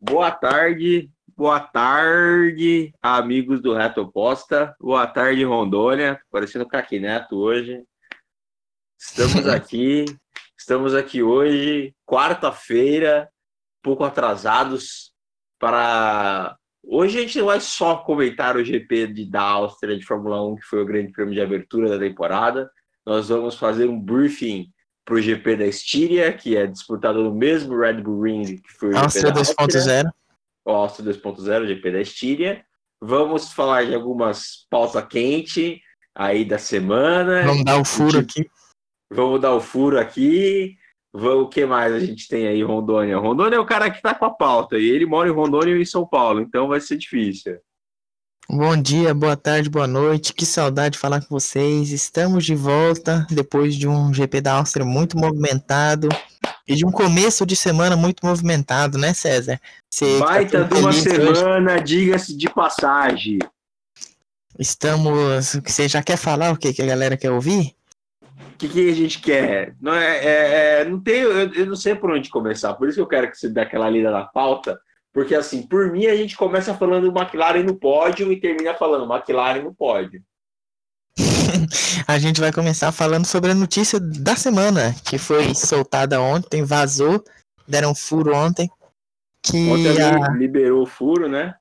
Boa tarde, boa tarde, amigos do Reto Oposta. Boa tarde, Rondônia. Parecendo Caqui Neto hoje. Estamos aqui, estamos aqui hoje, quarta-feira, pouco atrasados para. Hoje a gente não vai só comentar o GP de, da Áustria de Fórmula 1, que foi o grande prêmio de abertura da temporada. Nós vamos fazer um briefing para o GP da Estíria, que é disputado no mesmo Red Bull Ring que foi o Áustria 2.0. O Áustria 2.0, GP da Estíria. Vamos falar de algumas pautas quentes aí da semana. Vamos dar o furo aqui. Vamos dar o furo aqui. Vamos, o que mais a gente tem aí, Rondônia? Rondônia é o cara que tá com a pauta, e ele mora em Rondônia e em São Paulo, então vai ser difícil. Bom dia, boa tarde, boa noite. Que saudade de falar com vocês. Estamos de volta depois de um GP da Áustria muito movimentado e de um começo de semana muito movimentado, né, César? Você Baita tá de uma semana, diga-se de passagem. Estamos. Você já quer falar o que, que a galera quer ouvir? O que, que a gente quer? Não, é, é, é não tem, eu, eu, não sei por onde começar, por isso que eu quero que você dê aquela lida na pauta porque, assim, por mim, a gente começa falando McLaren no pódio e termina falando McLaren no pódio. a gente vai começar falando sobre a notícia da semana, que foi soltada ontem, vazou, deram furo ontem. Que ontem a... liberou o furo, né?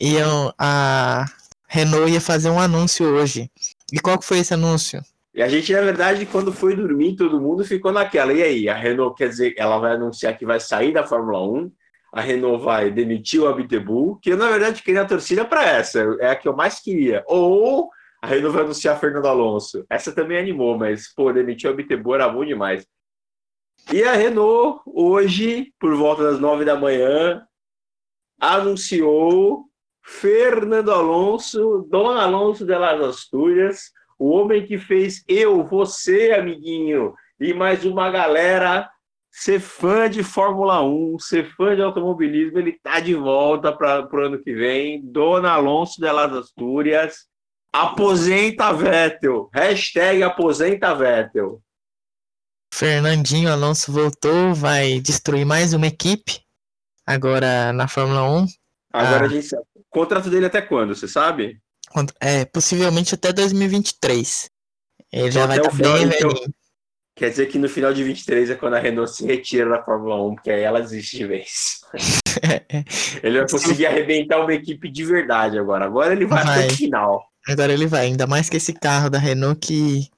E a Renault ia fazer um anúncio hoje. E qual que foi esse anúncio? E a gente, na verdade, quando foi dormir, todo mundo ficou naquela. E aí, a Renault quer dizer, ela vai anunciar que vai sair da Fórmula 1 a Renault vai demitir o Abitebu, que eu, na verdade, queria a torcida para essa, é a que eu mais queria. Ou a Renault vai anunciar Fernando Alonso. Essa também animou, mas, pô, demitir o Abitebu era bom demais. E a Renault, hoje, por volta das nove da manhã, anunciou Fernando Alonso, Dona Alonso de las Astúrias, o homem que fez eu, você, amiguinho, e mais uma galera ser fã de Fórmula 1, ser fã de automobilismo, ele tá de volta para o ano que vem. Dona Alonso de Las Astúrias, aposenta Vettel. Hashtag aposenta Vettel. Fernandinho Alonso voltou, vai destruir mais uma equipe, agora na Fórmula 1. Agora ah. a gente sabe. O contrato dele até quando, você sabe? É, possivelmente até 2023. Ele então, já vai estar tá bem então, velhinho. Quer dizer que no final de 23 é quando a Renault se retira da Fórmula 1, porque aí ela desiste de vez. ele vai conseguir arrebentar uma equipe de verdade agora. Agora ele vai, vai. até o final. Agora ele vai, ainda mais que esse carro da Renault que,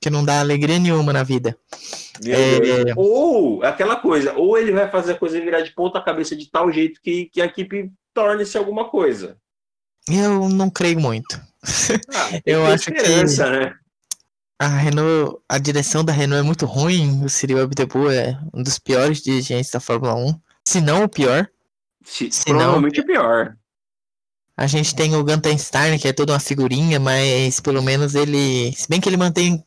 que não dá alegria nenhuma na vida. É... Ou aquela coisa, ou ele vai fazer a coisa virar de ponta cabeça de tal jeito que, que a equipe torne-se alguma coisa. Eu não creio muito. Ah, eu acho que. Né? A Renault, a direção da Renault é muito ruim. O Cyril Abiteboul é um dos piores dirigentes da Fórmula 1, se não o pior. Se, se provavelmente não, o pior. A gente tem o Gunther Steiner, que é toda uma figurinha, mas pelo menos ele. Se bem que ele mantém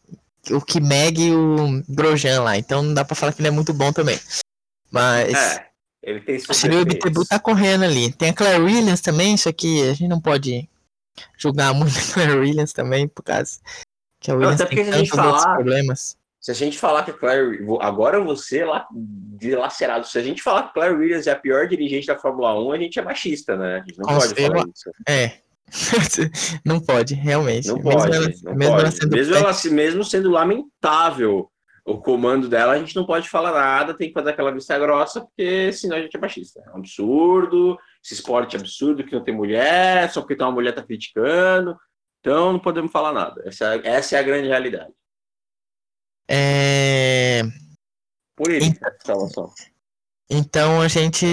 o Kimeg e o Grosjean lá, então não dá pra falar que ele é muito bom também. Mas. É, ele tem O Cyril Abiteboul tá correndo ali. Tem a Claire Williams também, isso aqui a gente não pode julgar muito a Claire Williams também, por causa que a Williams a gente falar, problemas. Se a gente falar que a Claire. Agora você lá dilacerado. Se a gente falar que a Claire Williams é a pior dirigente da Fórmula 1, a gente é machista, né? A gente não pode falar isso. É. não pode, realmente. Não mesmo pode. Ela, não mesmo, pode. Ela sendo mesmo, ela, mesmo sendo lamentável o comando dela, a gente não pode falar nada, tem que fazer aquela vista grossa, porque senão a gente é machista. É um absurdo, esse esporte é absurdo que não tem mulher, só porque tem uma mulher tá criticando. Então não podemos falar nada. Essa, essa é a grande realidade. É... Por ele, então, só. Então a gente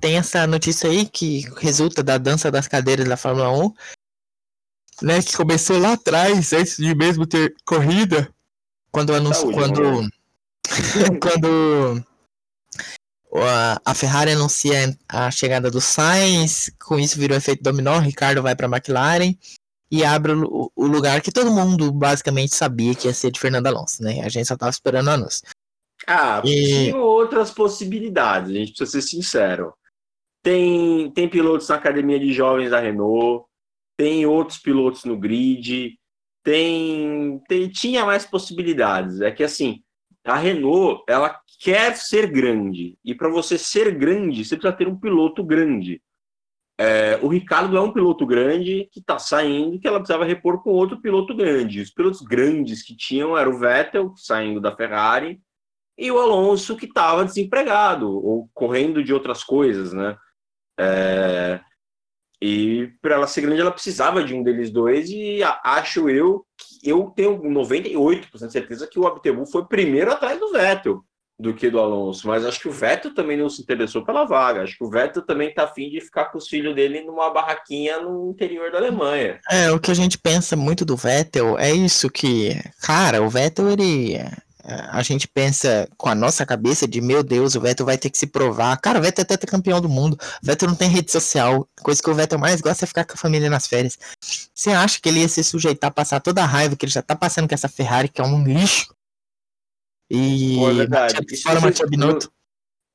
tem essa notícia aí que resulta da dança das cadeiras da Fórmula 1, né? Que começou lá atrás, antes de mesmo ter corrida, quando anuncio, quando quando a Ferrari anuncia a chegada do Sainz, com isso virou efeito dominó, Ricardo vai para a McLaren e abre o, o, lugar que todo mundo basicamente sabia que ia ser de Fernando Alonso, né? A gente só tava esperando o anúncio. Ah, e... tinha outras possibilidades, a gente precisa ser sincero. Tem, tem pilotos na academia de jovens da Renault, tem outros pilotos no grid, tem, tem tinha mais possibilidades. É que assim, a Renault, ela quer ser grande. E para você ser grande, você precisa ter um piloto grande. É, o Ricardo é um piloto grande que está saindo, que ela precisava repor com outro piloto grande. Os pilotos grandes que tinham era o Vettel, saindo da Ferrari, e o Alonso, que estava desempregado, ou correndo de outras coisas, né? É, e para ela ser grande, ela precisava de um deles dois, e acho eu que eu tenho 98% de certeza que o Abtebu foi primeiro atrás do Vettel do que do Alonso, mas acho que o Vettel também não se interessou pela vaga. Acho que o Vettel também tá afim de ficar com os filhos dele numa barraquinha no interior da Alemanha. É, o que a gente pensa muito do Vettel é isso que, cara, o Vettel ele a gente pensa com a nossa cabeça de meu Deus, o Vettel vai ter que se provar. Cara, o Vettel é campeão do mundo. O Vettel não tem rede social. Coisa que o Vettel mais gosta é ficar com a família nas férias. Você acha que ele ia se sujeitar a passar toda a raiva que ele já tá passando com essa Ferrari, que é um lixo? E Pô, é verdade. Fora não,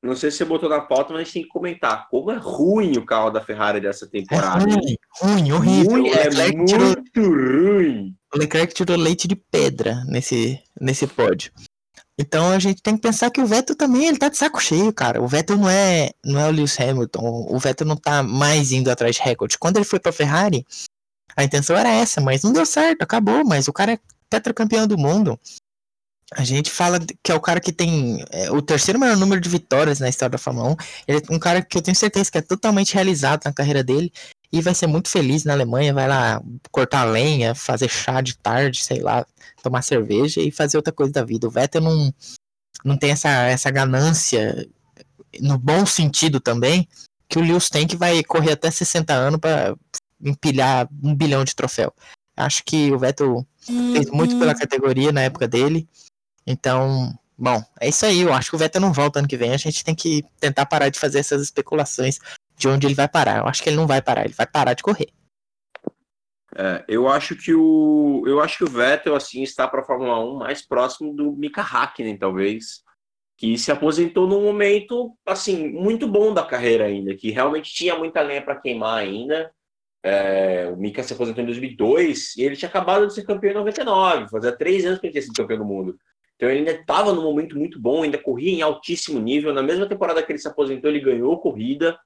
não sei se você botou na pauta, mas tem que comentar como é ruim o carro da Ferrari dessa temporada. É ruim, ruim, horrível. Ruim, é muito tirou, ruim. O Leclerc tirou leite de pedra nesse, nesse pódio. Então a gente tem que pensar que o Vettel também ele tá de saco cheio, cara. O Vettel não é, não é o Lewis Hamilton. O Vettel não tá mais indo atrás de recorde. Quando ele foi pra Ferrari, a intenção era essa, mas não deu certo, acabou. Mas o cara é tetracampeão do mundo. A gente fala que é o cara que tem é, o terceiro maior número de vitórias na história da Fórmula 1. Ele é um cara que eu tenho certeza que é totalmente realizado na carreira dele e vai ser muito feliz na Alemanha. Vai lá cortar lenha, fazer chá de tarde, sei lá, tomar cerveja e fazer outra coisa da vida. O Vettel não, não tem essa, essa ganância, no bom sentido também, que o Lewis tem que vai correr até 60 anos para empilhar um bilhão de troféu. Acho que o Vettel fez muito pela categoria na época dele então, bom, é isso aí. Eu acho que o Vettel não volta ano que vem. A gente tem que tentar parar de fazer essas especulações de onde ele vai parar. Eu acho que ele não vai parar, ele vai parar de correr. É, eu acho que o eu acho que o Vettel assim está para a Fórmula 1 mais próximo do Mika Hakkinen, talvez, que se aposentou num momento assim muito bom da carreira ainda, que realmente tinha muita lenha para queimar ainda. É, o Mika se aposentou em 2002 e ele tinha acabado de ser campeão em 99, fazia três anos que ele tinha sido campeão do mundo. Então ele ainda estava num momento muito bom, ainda corria em altíssimo nível. Na mesma temporada que ele se aposentou, ele ganhou corrida.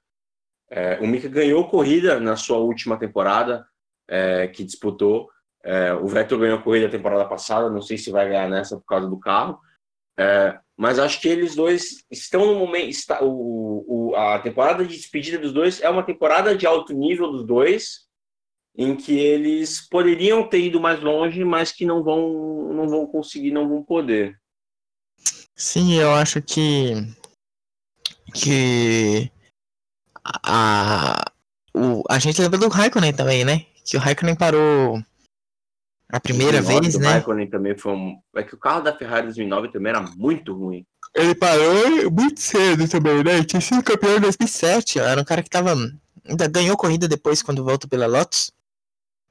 É, o Mika ganhou corrida na sua última temporada é, que disputou. É, o Vettel ganhou corrida temporada passada, não sei se vai ganhar nessa por causa do carro. É, mas acho que eles dois estão no momento. Está, o, o, a temporada de despedida dos dois é uma temporada de alto nível dos dois, em que eles poderiam ter ido mais longe, mas que não vão, não vão conseguir, não vão poder. Sim, eu acho que que a o, a gente lembra do Raikkonen também, né? Que o Raikkonen parou a primeira vez, né? O Raikkonen também foi um... É que o carro da Ferrari 2009 também era muito ruim. Ele parou muito cedo também, né? Tinha sido campeão em 2007. Era um cara que tava... Ainda ganhou corrida depois quando voltou pela Lotus.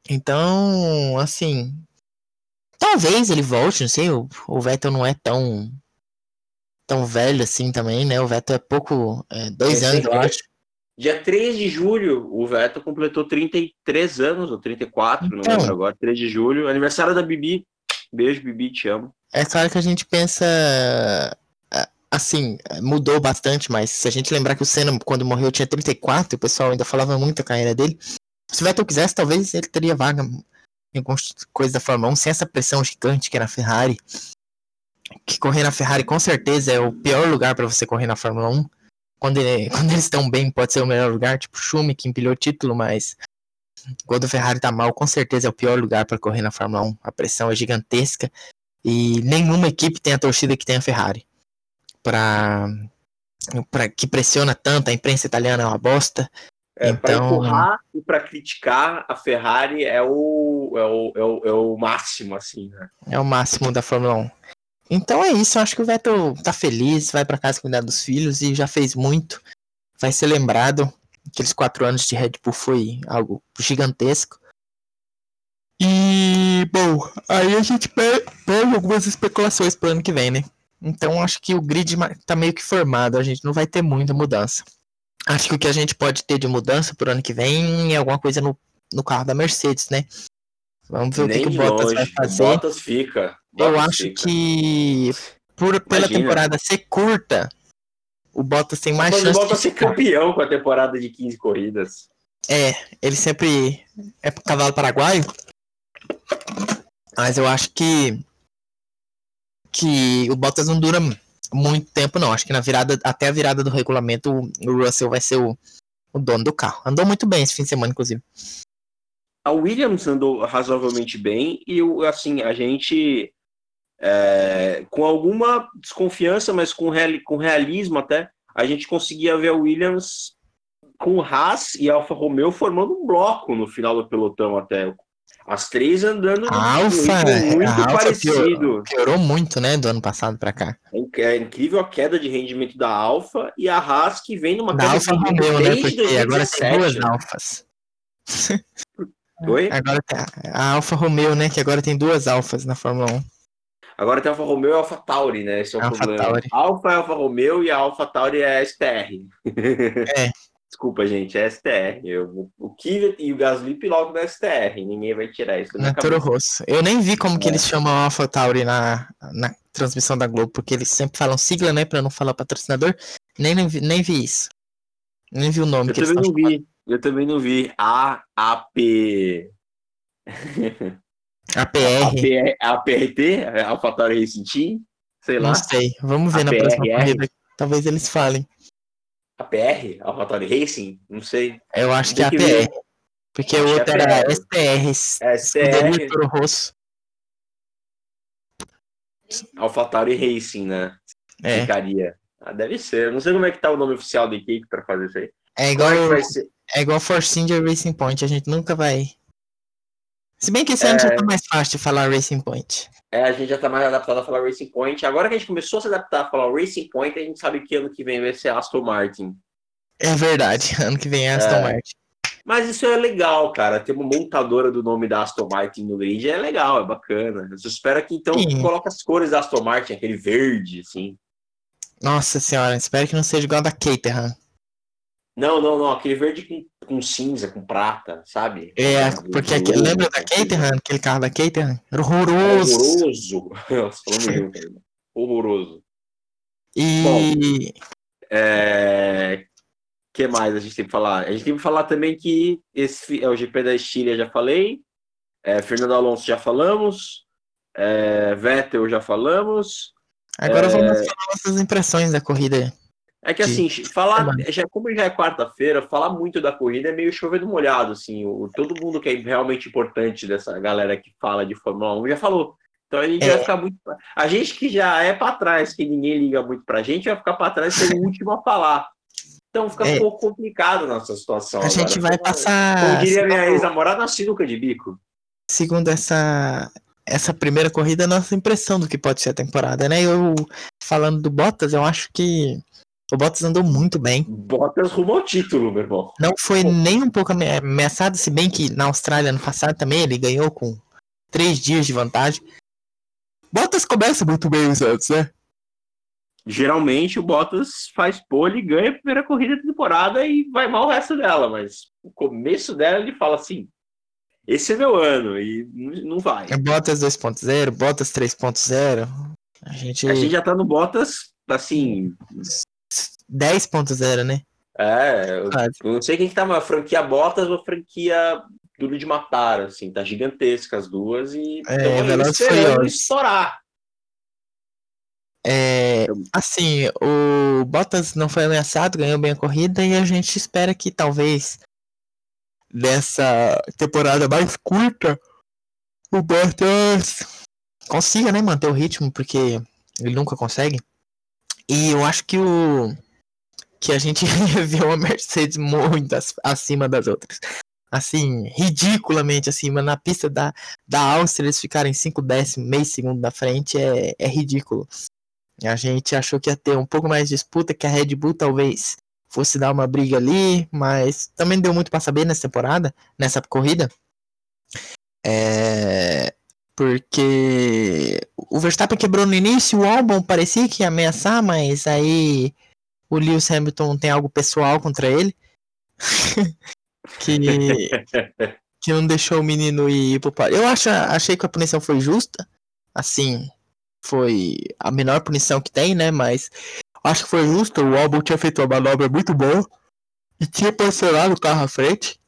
Então, assim. Talvez ele volte, não sei. O, o Vettel não é tão. tão velho assim também, né? O Vettel é pouco. É, dois é, anos, eu acho. Dia 3 de julho, o Vettel completou 33 anos, ou 34, então, não lembro agora. 3 de julho, aniversário da Bibi. Beijo, Bibi, te amo. É claro que a gente pensa. Assim, mudou bastante, mas se a gente lembrar que o Senna, quando morreu, tinha 34, o pessoal ainda falava muito a carreira dele. Se o Vettel quisesse, talvez ele teria vaga em coisas da Fórmula 1 sem essa pressão gigante que era a Ferrari. Que correr na Ferrari com certeza é o pior lugar para você correr na Fórmula 1. Quando, ele, quando eles estão bem, pode ser o melhor lugar, tipo Schumi, que empilhou o título, mas quando a Ferrari tá mal, com certeza é o pior lugar para correr na Fórmula 1. A pressão é gigantesca e nenhuma equipe tem a torcida que tem a Ferrari. Pra, pra, que pressiona tanto, a imprensa italiana é uma bosta. É, então... Para empurrar e para criticar, a Ferrari é o, é, o, é, o, é o máximo, assim, né? É o máximo da Fórmula 1. Então é isso, eu acho que o Vettel tá feliz, vai para casa cuidar dos filhos e já fez muito. Vai ser lembrado. Aqueles quatro anos de Red Bull foi algo gigantesco. E, bom, aí a gente pega algumas especulações pro ano que vem, né? Então acho que o grid tá meio que formado, a gente não vai ter muita mudança. Acho que o que a gente pode ter de mudança pro ano que vem é alguma coisa no, no carro da Mercedes, né? Vamos ver Nem o que, que o Bottas longe. vai fazer. Bottas fica. Bottas Eu acho fica. que por, pela Imagina. temporada ser curta, o Bottas tem mais Mas o chance Bottas de ser campeão com a temporada de 15 corridas. É, ele sempre é cavalo paraguaio. Mas eu acho que que o Bottas não dura muito tempo não. Acho que na virada até a virada do regulamento o Russell vai ser o, o dono do carro. Andou muito bem esse fim de semana inclusive. A Williams andou razoavelmente bem e assim a gente é, com alguma desconfiança, mas com, reali- com realismo até, a gente conseguia ver a Williams com Haas e Alfa Romeo formando um bloco no final do pelotão até. As três andando A Alfa, ritmo muito a Alfa parecido. piorou, piorou muito, né, do ano passado pra cá. É É incrível a queda de rendimento da Alfa e a Haas que vem numa Da Alfa Romeo, né? Porque agora tem 2017. duas Alfas. Oi? Agora tem a- a Alfa Romeo, né? Que agora tem duas Alfas na Fórmula 1. Agora tem a Alfa Romeo e a Alfa Tauri, né? Esse é o Alfa problema. Tauri. Alfa é Alfa Romeo e a Alfa Tauri é STR. É. Desculpa, gente, é STR. Eu, o Kvyat e o Gasly pilotam da STR. Ninguém vai tirar isso da minha Na Toro. Rosso. Eu nem vi como que É. eles chamam a Alpha Tauri na, na transmissão da Globo, porque eles sempre falam sigla, né? Pra não falar patrocinador. Nem, nem, vi, nem vi isso. Nem vi o nome Eu que também não vi. Eu também não vi. A AP. APR. AP APRT? Alfa Tauri Racing Team? Sei lá. Não sei. Vamos ver na próxima corrida. Talvez eles falem. APR? Alfa Tauri Racing? Não sei. Eu acho que é que ver. APR. Porque o é outro era. STR. É STR, Toro Rosso. Alfa Tauri Racing, né? É. Ficaria. Ah, deve ser. Eu não sei como é que tá o nome oficial da equipe pra fazer isso aí. É igual, é é igual Force India Racing Point. A gente nunca vai. Se bem que esse ano É. já tá mais fácil de falar Racing Point. É, a gente já tá mais adaptado a falar Racing Point. Agora que a gente começou a se adaptar a falar Racing Point, a gente sabe que ano que vem vai ser Aston Martin. É verdade. Ano que vem é Aston É. Martin. Mas isso é legal, cara. Ter uma montadora do nome da Aston Martin no grid é legal, é bacana. Eu espero que então Sim. coloque as cores da Aston Martin, aquele verde, assim. Nossa senhora, espero que não seja igual a da Caterham. Não, não, não. Aquele verde com, com cinza, com prata, sabe? É, porque aqui, lembra da Caterham? Aquele carro da Caterham? Era horroroso. Horroroso. Nossa, falando ainda. Horroroso. E. É... que mais a gente tem que falar? A gente tem que falar também que esse é o GP da Estíria, já falei. É, Fernando Alonso já falamos. É, Vettel já falamos. Agora É. vamos falar nossas impressões da corrida. É que Sim. assim, falar, Semana. já, como já é quarta-feira, falar muito da corrida é meio chover no molhado, assim, o, todo mundo que é realmente importante dessa galera que fala de Fórmula 1 já falou. Então a gente É. vai ficar muito. A gente que já é pra trás, que ninguém liga muito pra gente, vai ficar pra trás ser o último a falar. Então fica É. um pouco complicado a nossa situação. A agora. gente vai passar. Como diria minha ex-namorada, na sinuca de bico. segundo essa essa primeira corrida, a nossa impressão do que pode ser a temporada, né? Eu falando do Bottas, eu acho que o Bottas andou muito bem. Botas rumo ao título, meu irmão. Não foi nem um pouco ame- ameaçado, se bem que na Austrália no passado também ele ganhou com três dias de vantagem. Bottas começa muito bem os anos, né? Geralmente o Bottas faz pole, ganha a primeira corrida da temporada e vai mal o resto dela, mas o começo dela ele fala assim: esse é meu ano, e não vai. Bottas 2.0, Bottas 3.0. A gente. A gente já tá no Bottas, assim, 10.0, né? é, eu, eu não sei quem que tá mais, franquia Bottas ou franquia Duro de Matar, assim, tá gigantesca as duas e É, tamo aí Velozes e esperando estourar. É, assim, o Bottas não foi ameaçado, ganhou bem a corrida e a gente espera que talvez dessa temporada mais curta o Bottas consiga, né, manter o ritmo, porque ele nunca consegue. E eu acho que o que a gente viu a Mercedes muito ac- acima das outras. Assim, ridiculamente acima. Na pista da, da Áustria, eles ficarem 5 décimos, meio segundo na frente, é, é ridículo. A gente achou que ia ter um pouco mais de disputa, que a Red Bull talvez fosse dar uma briga ali, mas também deu muito pra saber nessa temporada, nessa corrida. É, porque o Verstappen quebrou no início, o Albon parecia que ia ameaçar, mas aí o Lewis Hamilton tem algo pessoal contra ele. que, que não deixou o menino ir pro par. Eu acho, achei que a punição foi justa. Assim, foi a menor punição que tem, né? Mas acho que foi justo. O Albon tinha feito uma manobra muito boa e tinha posicionado o carro à frente.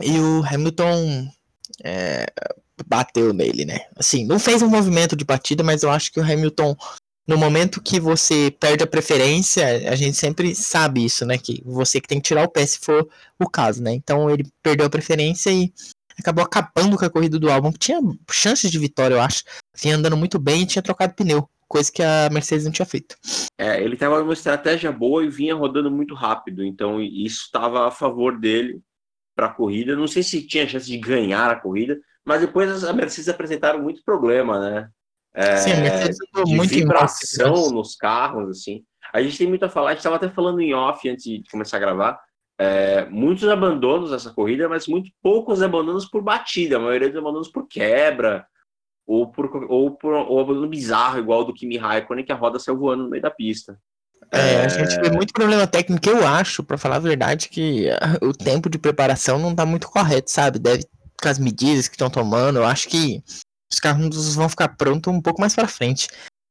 E o Hamilton é, bateu nele, né? Assim, não fez um movimento de batida, mas eu acho que o Hamilton, no momento que você perde a preferência, a gente sempre sabe isso, né? Que você que tem que tirar o pé se for o caso, né? Então ele perdeu a preferência e acabou acabando com a corrida do álbum, que tinha chances de vitória, eu acho. Vinha andando muito bem e tinha trocado pneu, coisa que a Mercedes não tinha feito. É, ele tava uma estratégia boa e vinha rodando muito rápido, então isso estava a favor dele para a corrida. Não sei se tinha chance de ganhar a corrida, mas depois a Mercedes apresentaram muito problema, né? É, Sim, a Mercedes de muito vibração nos carros, assim. A gente tem muito a falar, a gente estava até falando em off antes de começar a gravar, é, muitos abandonos nessa corrida, mas muito poucos abandonos por batida, a maioria dos abandonos por quebra, ou por, ou por ou abandono bizarro, igual do Kimi Raikkonen, que a roda saiu voando no meio da pista. É, a gente vê muito problema técnico. Eu acho, para falar a verdade, que o tempo de preparação não tá muito correto, sabe? Deve com as medidas que estão tomando. Eu acho que os carros vão ficar prontos um pouco mais para frente.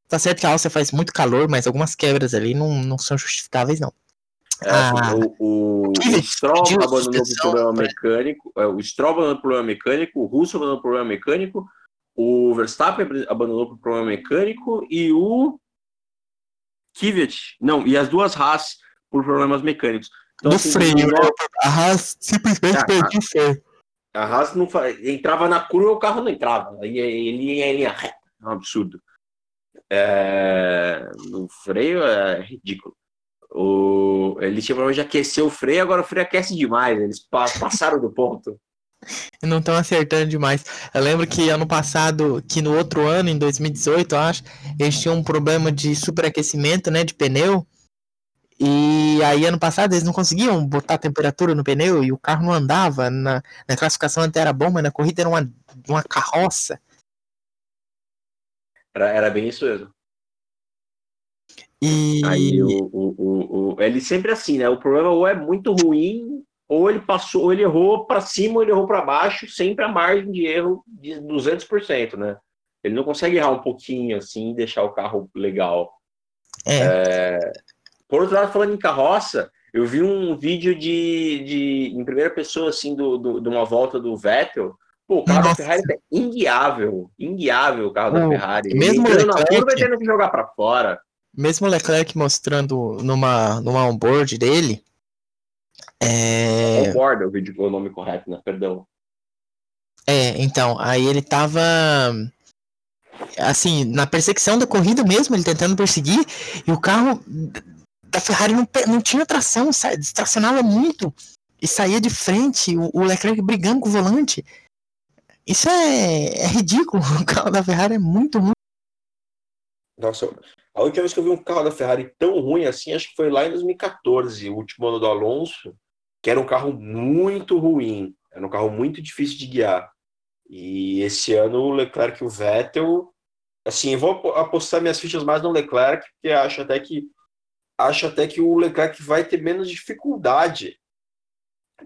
Tá certo que a Áustria faz muito calor, mas algumas quebras ali não, não são justificáveis, não. É, ah, o, o, o Stroll abandonou o problema mecânico, é, o Stroll abandonou o problema mecânico, o Russo abandonou o problema mecânico, o Verstappen abandonou o problema mecânico e o Kvyat, não, e as duas Haas por problemas mecânicos. Então, no assim, freio, né? a Haas simplesmente é, perdeu o freio. A Haas não entrava na curva, o carro não entrava, ele ia em linha reta, é um absurdo. É, no freio é ridículo. O, eles tinham problema de aquecer o freio, agora o freio aquece demais, eles passaram do ponto. Não estão acertando demais. Eu lembro que ano passado, que no outro ano, em 2018, eu acho, eles tinham um problema de superaquecimento, né, de pneu. E aí, ano passado, eles não conseguiam botar temperatura no pneu e o carro não andava. Na, na classificação até era bom, mas na corrida era uma, uma carroça. Era, era bem isso mesmo. E... Aí o, o, o, ele sempre assim, né? O problema ou é muito ruim ou ele passou, ou ele errou para cima, ou ele errou para baixo, sempre a margem de erro de 200%, né? Ele não consegue errar um pouquinho assim e deixar o carro legal. É. É... Por outro lado, falando em carroça, eu vi um vídeo de, de em primeira pessoa assim do, do, de uma volta do Vettel. Pô, o carro Nossa. da Ferrari é inguiável, inguiável o carro não, da Ferrari. Mesmo ele na curva tendo que jogar para fora. Mesmo o Leclerc mostrando numa, numa onboard dele, é... Concorda o vídeo com o nome correto, né? Perdão. É, então, aí ele tava. Assim, na perseguição da corrida mesmo, ele tentando perseguir, e o carro da Ferrari não, não tinha tração, distracionava muito e saía de frente, o, o Leclerc brigando com o volante. Isso é, é ridículo. O carro da Ferrari é muito ruim. Nossa, a última vez que eu vi um carro da Ferrari tão ruim assim, acho que foi lá em 2014, o último ano do Alonso que era um carro muito ruim, era um carro muito difícil de guiar. E esse ano o Leclerc e o Vettel, assim, eu vou apostar minhas fichas mais no Leclerc, porque acho até que acho até que o Leclerc vai ter menos dificuldade.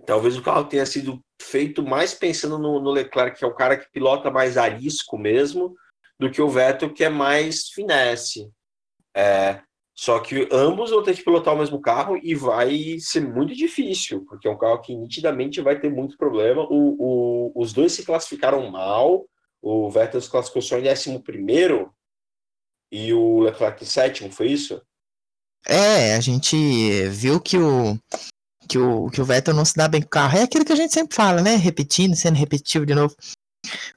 Talvez o carro tenha sido feito mais pensando no, no Leclerc, que é o cara que pilota mais arisco mesmo, do que o Vettel, que é mais finesse. É, só que ambos vão ter que pilotar o mesmo carro e vai ser muito difícil, porque é um carro que nitidamente vai ter muito problema. O, o, os dois se classificaram mal, o Vettel se classificou só em 11 e o Leclerc em sétimo, foi isso? É, a gente viu que o, que o, que o Vettel não se dá bem com o carro. É aquilo que a gente sempre fala, né? Repetindo, sendo repetitivo de novo.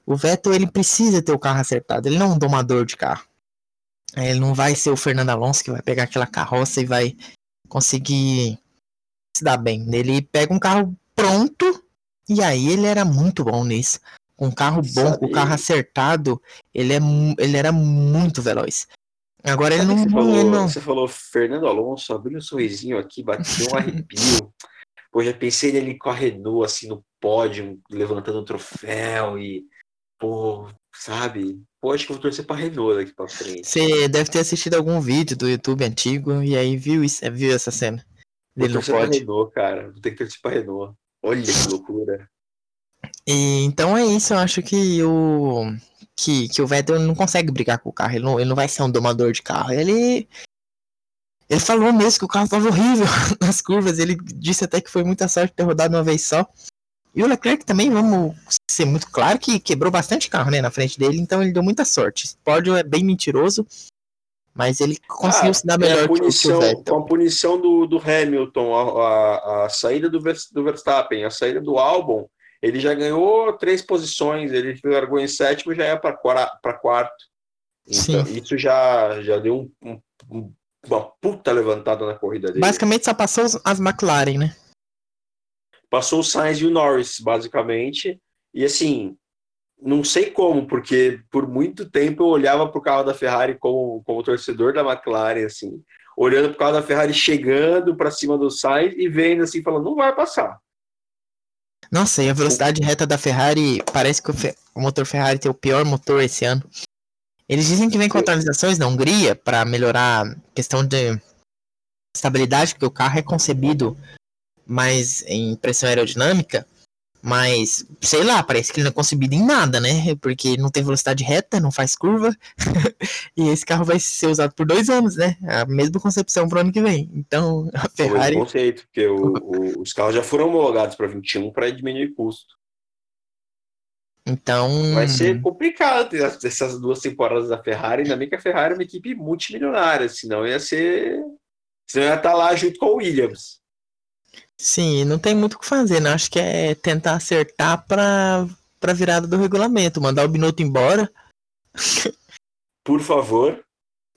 O Vettel ele precisa ter o carro acertado, ele não é um domador de carro. Ele não vai ser o Fernando Alonso que vai pegar aquela carroça e vai conseguir se dar bem. Ele pega um carro pronto e aí ele era muito bom nisso. Um carro bom, com o carro acertado, ele, é, ele era muito veloz. Agora ele não, você falou, não. Você falou Fernando Alonso, abriu um sorrisinho aqui, bateu um arrepio. Pô, já pensei nele com a Renault, assim, no pódio, levantando o um troféu e, pô, sabe? Pô, acho que eu vou torcer pra Renault daqui pra frente. Você deve ter assistido algum vídeo do YouTube antigo e aí viu, isso, viu essa cena. Vou torcer pra Renault, cara. Vou ter que torcer pra Renault. Olha que loucura. E, então é isso, eu acho que o que, que o Vettel não consegue brigar com o carro, ele não, ele não vai ser um domador de carro. Ele ele falou mesmo que o carro estava horrível nas curvas, ele disse até que foi muita sorte ter rodado uma vez só. E o Leclerc também, vamos ser muito claro, que quebrou bastante carro né, na frente dele, então ele deu muita sorte. Esse pódio é bem mentiroso, mas ele conseguiu ah, se dar melhor é punição, que o Vettel. Com a punição do, do Hamilton, a, a, a saída do, do Verstappen, a saída do Albon, ele já ganhou três posições, ele largou em sétimo já é para quarto. Então, Sim. isso já, já deu um, um, uma puta levantada na corrida dele. Basicamente só passou as McLaren, né? Passou o Sainz e o Norris, basicamente. E assim, não sei como, porque por muito tempo eu olhava para o carro da Ferrari como, como torcedor da McLaren, assim, olhando para o carro da Ferrari chegando para cima do Sainz e vendo assim, falando, não vai passar. Nossa, e a velocidade reta da Ferrari, parece que o, o motor Ferrari tem o pior motor esse ano. Eles dizem que vem com atualizações na Hungria para melhorar a questão de estabilidade, porque o carro é concebido mais em pressão aerodinâmica, mas sei lá, parece que ele não é concebido em nada, né? Porque não tem velocidade reta, não faz curva, e esse carro vai ser usado por dois anos, né? A mesma concepção para o ano que vem. Então, a Ferrari. Foi conceito, porque o, o, os carros já foram homologados para 21 para diminuir custo. Então. Vai ser complicado ter essas duas temporadas da Ferrari, ainda bem que a Ferrari é uma equipe multimilionária, senão ia ser. Senão ia estar tá lá junto com o Williams. Sim, não tem muito o que fazer, né? Acho que é tentar acertar para para virada do regulamento, mandar o Binotto embora. Por favor.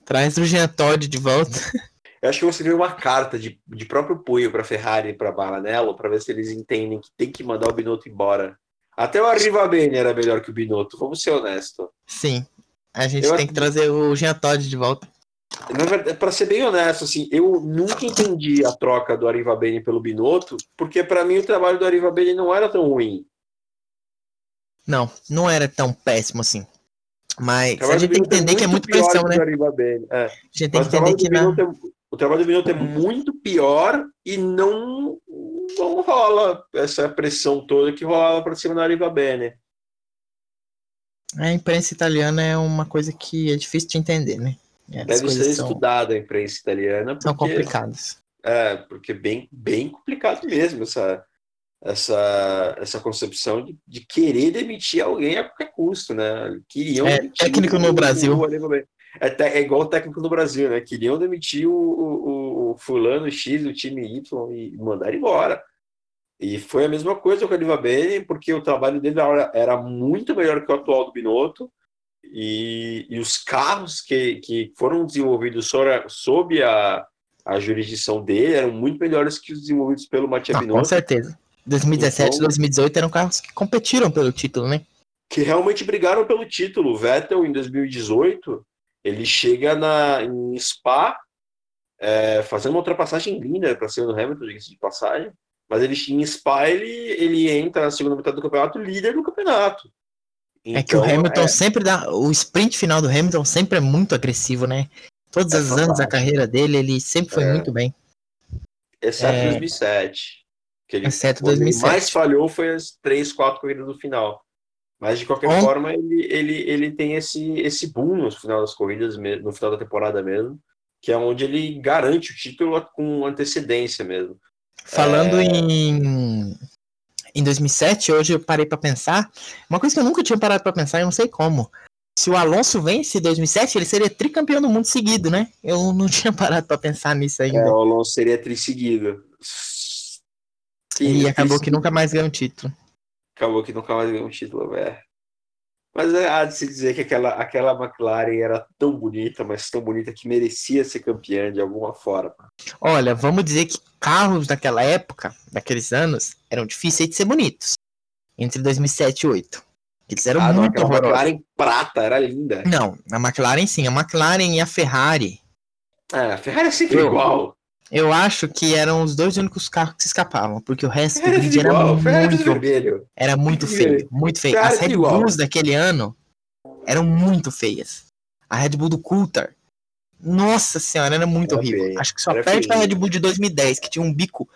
Traz o Jean Todd de volta. Eu acho que eu vou escrever uma carta de, de próprio punho para Ferrari e para Baranello para ver se eles entendem que tem que mandar o Binotto embora. Até o Arriva Bene era melhor que o Binotto, vamos ser honestos. Sim. A gente eu tem que trazer o Jean Todd de volta. Na verdade, para ser bem honesto, assim, eu nunca entendi a troca do Arriva Bene pelo Binotto, porque para mim o trabalho do Arriva Bene não era tão ruim. Não, não era tão péssimo assim. Mas a gente tem que entender é que é muito pressão, né? É. A gente tem Mas que entender que é, o trabalho do Binotto é muito pior e não não rola essa pressão toda que rolava para cima da Riva Bene. A imprensa italiana é uma coisa que é difícil de entender, né? É, Deve ser estudada a imprensa italiana. Porque, são complicadas. É, porque é bem, bem complicado mesmo essa, essa, essa concepção de, de querer demitir alguém a qualquer custo, né? Queriam é, técnico no Brasil. É, é, igual o técnico no Brasil, né? Queriam demitir o, o, o fulano X do time Y e mandar embora. E foi a mesma coisa com o Bene, porque o trabalho dele era, era muito melhor que o atual do Binotto. E, e os carros que, que foram desenvolvidos sob a, a jurisdição dele eram muito melhores que os desenvolvidos pelo Matia Binotto. Com certeza. 2017 e então, 2018 eram carros que competiram pelo título, né? Que realmente brigaram pelo título. O Vettel, em 2018, ele chega na, em Spa, é, fazendo uma ultrapassagem linda para cima do Hamilton, diga-se de passagem, mas ele em Spa ele, ele entra na segunda metade do campeonato líder do campeonato. Então, é que o então, Hamilton é... sempre dá. O sprint final do Hamilton sempre é muito agressivo, né? Todos é os anos da carreira dele, ele sempre foi é... muito bem. Exceto é... 2007. Que ele, Exceto 2007. Ele mais falhou foi as três, quatro corridas do final. Mas de qualquer forma, ele, ele, ele tem esse, esse boom no final das corridas, no final da temporada mesmo, que é onde ele garante o título com antecedência mesmo. Falando é... em, em 2007, hoje eu parei para pensar, uma coisa que eu nunca tinha parado para pensar, eu não sei como. Se o Alonso vence em 2007, ele seria tricampeão do mundo seguido, né? Eu não tinha parado para pensar nisso ainda. É, o Alonso seria tri-seguido. E acabou que nunca mais ganhou um título acabou que nunca mais ganhou um título, velho. Mas é, há de se dizer que aquela, aquela McLaren era tão bonita, mas tão bonita que merecia ser campeã de alguma forma. Olha, vamos dizer que carros daquela época, daqueles anos, eram difíceis de ser bonitos. Entre 2007 e 2008. Eles eram ah, muito não, A McLaren prata era linda. Não, a McLaren sim. A McLaren e a Ferrari. É, a Ferrari é sempre eu, igual. Eu acho que eram os dois únicos carros que se escapavam, porque o resto do grid era igual, muito vermelho. Era muito feio, muito feio. As Red Bulls daquele ano eram muito feias. A Red Bull do Coulthard, nossa senhora, era muito era horrível. Feio. Acho que só era perde para a Red Bull de 2010, que tinha um bico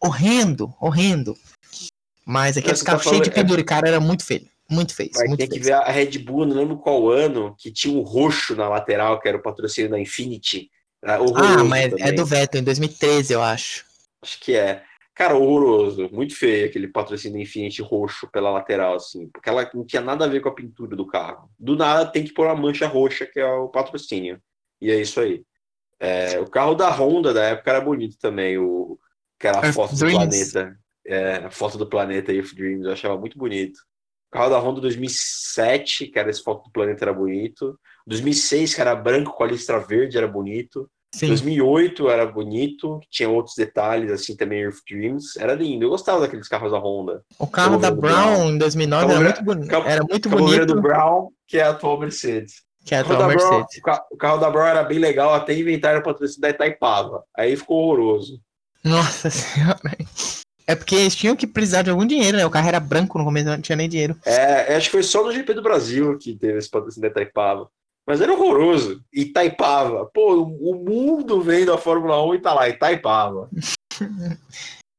horrendo, horrendo. Mas aquele Você carro tá cheio de é- pendura, cara, era muito feio. Muito feio. Muito que feio. ver a Red Bull, não lembro qual ano, que tinha um roxo na lateral, que era o patrocínio da Infinity. Ah, horroroso mas é também. do Vettel, em 2013, eu acho. Acho que é. Cara, horroroso. Muito feio aquele patrocínio da Infinity roxo pela lateral, assim. Porque ela não tinha nada a ver com a pintura do carro. Do nada tem que pôr uma mancha roxa, que é o patrocínio. E é isso aí. É, o carro da Honda da época era bonito também, o, que era a Earth foto do Dreams. planeta. É, a foto do planeta Earth Dreams, eu achava muito bonito. O carro da Honda 2007, que era esse foto do planeta, era bonito. 2006, que era branco com a listra verde, era bonito. Sim. 2008 era bonito, tinha outros detalhes, assim, também Earth Dreams. Era lindo, eu gostava daqueles carros da Honda. O carro da Brown, virando em 2009 Acabou era muito, boni era muito bonito, Brown, que é a atual Mercedes. que é a carro, atual da Brown, Mercedes. o ca- o carro da Brown era bem legal, até inventaram o patrocínio da Itaipava. Aí ficou horroroso. Nossa senhora. É porque eles tinham que precisar de algum dinheiro, né? O carro era branco no começo, não tinha nem dinheiro. É, acho que foi só no GP do Brasil que teve esse patrocínio da Itaipava. Mas era horroroso. Itaipava. Pô, o mundo vem da Fórmula 1 e tá lá, Itaipava.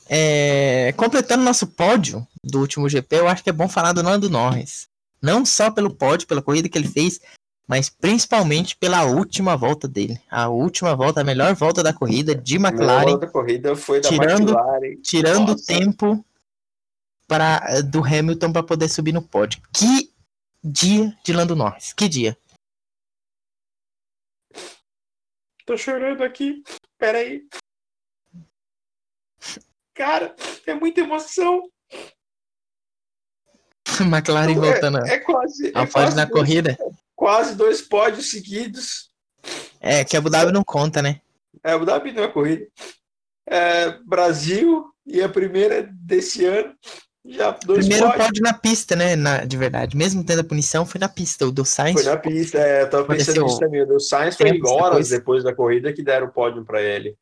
É, completando nosso pódio do último GP, eu acho que é bom falar do Nando Norris. Não só pelo pódio, pela corrida que ele fez, mas principalmente pela última volta dele. A última volta, a melhor volta da corrida de A melhor McLaren, volta da corrida foi da tirando- McLaren. tirando Nossa. tempo para do Hamilton para poder subir no pódio. Que dia de Lando Norris, que dia. Tô chorando aqui. Peraí. Cara, é muita emoção. McLaren voltando É, é quase. ao É pódio quase, na dois, corrida. quase dois pódios seguidos. É, que Abu Dhabi não conta, né? É, o Dhabi não é corrida. É, Brasil e a primeira desse ano. Já Primeiro pódio na pista, né? Na, de verdade. Mesmo tendo a punição, foi na pista. O do Sainz. Foi na pista, é, eu tava pensando nisso também. O do Sainz foi horas depois. depois da corrida que deram o pódio para ele.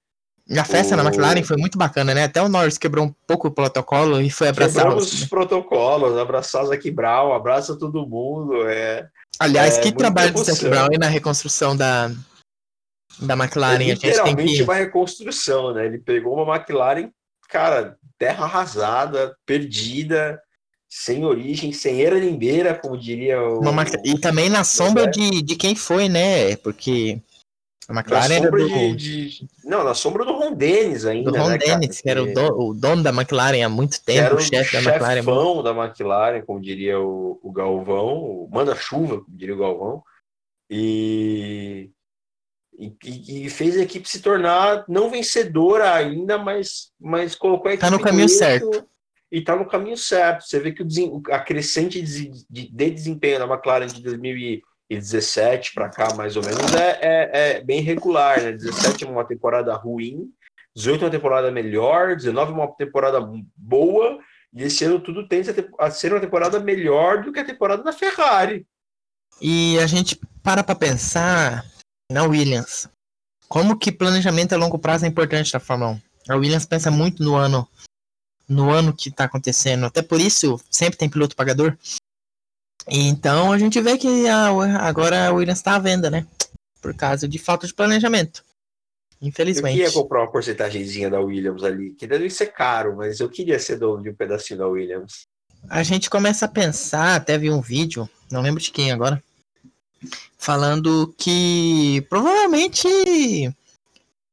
E a festa na O- McLaren foi muito bacana, né? Até o Norris quebrou um pouco o protocolo e foi abraçar Quebramos os... os protocolos, abraçar o Zac Brown, abraça todo mundo. É, Aliás, é, que trabalho do Zac. Brown aí na reconstrução da, da McLaren. a gente tem literalmente que. uma reconstrução, né? Ele pegou uma McLaren, cara, terra arrasada, perdida, sem origem, sem era limbeira, como diria o. Uma E também na sombra de, de quem foi, né? Porque a Na McLaren era sombra do, de, de- Não, na sombra do Ron Dennis ainda. do Ron né? Dennis, que era o, do- o dono da McLaren há muito Que era tempo, o o chefe da McLaren. chefão da McLaren, como diria o, o Galvão, o manda-chuva, como diria o Galvão, e, e, e fez a equipe se tornar não vencedora ainda, mas, mas colocou a equipe Tá no caminho certo. E tá no caminho certo. Você vê que o a crescente de, de- de desempenho da McLaren de 2017 para cá, mais ou menos, é, é, é bem regular. Né? 17 é uma temporada ruim, 18 é uma temporada melhor, 19 é uma temporada boa, e esse ano tudo tende a, ser uma temporada melhor do que a temporada da Ferrari. E a gente para pra pensar na Williams. Como que planejamento a longo prazo é importante na Fórmula 1? A Williams pensa muito no ano no ano que tá acontecendo. Até por isso sempre tem piloto pagador. Então a gente vê que a- agora a Williams tá à venda, né? Por causa de falta de planejamento. Eu Infelizmente. queria comprar uma porcentagemzinha da Williams ali, que deve ser caro, mas eu queria ser dono de um pedacinho da Williams. a gente começa a pensar, até vi um vídeo, não lembro de quem agora, falando que provavelmente